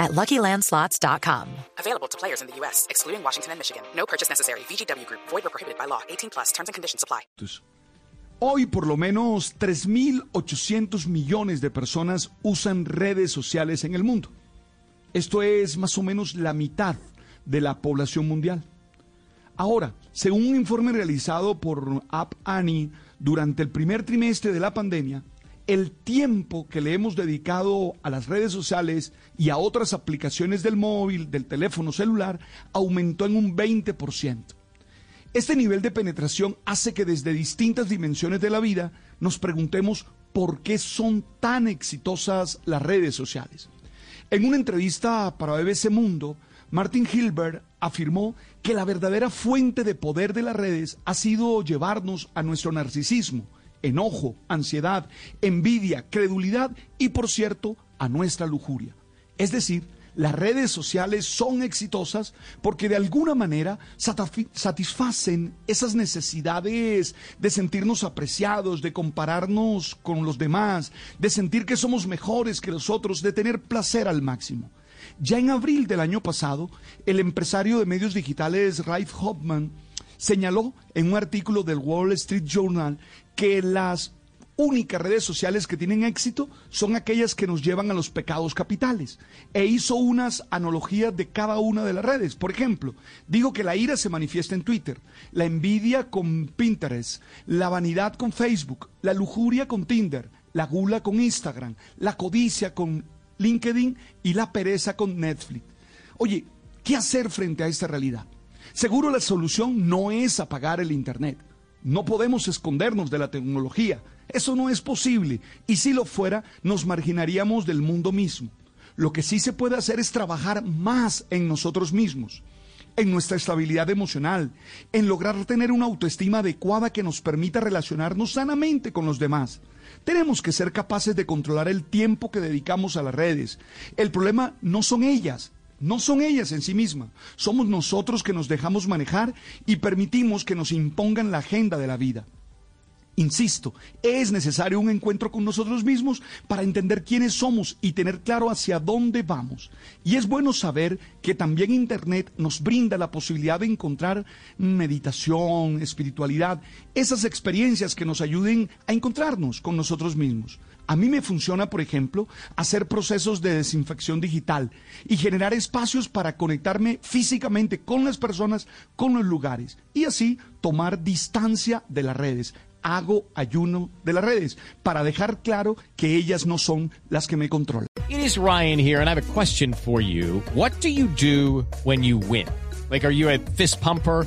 at LuckyLandSlots.com. Available to players in the U.S., excluding Washington and Michigan. No purchase necessary. VGW Group. Void or prohibited by law. 18 plus. Terms and conditions apply. Hoy por lo menos 3.800 millones de personas usan redes sociales en el mundo. Esto es más o menos la mitad de la población mundial. Ahora, según un informe realizado por App Annie durante el primer trimestre de la pandemia, el tiempo que le hemos dedicado a las redes sociales y a otras aplicaciones del móvil, del teléfono celular, aumentó en un 20%. Este nivel de penetración hace que desde distintas dimensiones de la vida nos preguntemos por qué son tan exitosas las redes sociales. En una entrevista para BBC Mundo, Martin Hilbert afirmó que la verdadera fuente de poder de las redes ha sido llevarnos a nuestro narcisismo, enojo, ansiedad, envidia, credulidad y, por cierto, a nuestra lujuria. Es decir, las redes sociales son exitosas porque de alguna manera satisfacen esas necesidades de sentirnos apreciados, de compararnos con los demás, de sentir que somos mejores que los otros, de tener placer al máximo. Ya en abril del año pasado, el empresario de medios digitales Raif Hoffman señaló en un artículo del Wall Street Journal que las únicas redes sociales que tienen éxito son aquellas que nos llevan a los pecados capitales. E hizo unas analogías de cada una de las redes. Por ejemplo, digo que la ira se manifiesta en Twitter, la envidia con Pinterest, la vanidad con Facebook, la lujuria con Tinder, la gula con Instagram, la codicia con LinkedIn y la pereza con Netflix. Oye, ¿qué hacer frente a esta realidad? Seguro la solución no es apagar el Internet. No podemos escondernos de la tecnología. Eso no es posible. Y si lo fuera, nos marginaríamos del mundo mismo. Lo que sí se puede hacer es trabajar más en nosotros mismos, en nuestra estabilidad emocional, en lograr tener una autoestima adecuada que nos permita relacionarnos sanamente con los demás. Tenemos que ser capaces de controlar el tiempo que dedicamos a las redes. El problema no son ellas, no son ellas en sí mismas, somos nosotros que nos dejamos manejar y permitimos que nos impongan la agenda de la vida. Insisto, es necesario un encuentro con nosotros mismos para entender quiénes somos y tener claro hacia dónde vamos. Y es bueno saber que también Internet nos brinda la posibilidad de encontrar meditación, espiritualidad, esas experiencias que nos ayuden a encontrarnos con nosotros mismos. A mí me funciona, por ejemplo, hacer procesos de desinfección digital y generar espacios para conectarme físicamente con las personas, con los lugares y así tomar distancia de las redes. Hago ayuno de las redes para dejar claro que ellas no son las que me controlan. It is Ryan here and I have a question for you. What do you do when you win? Like, are you a fist pumper?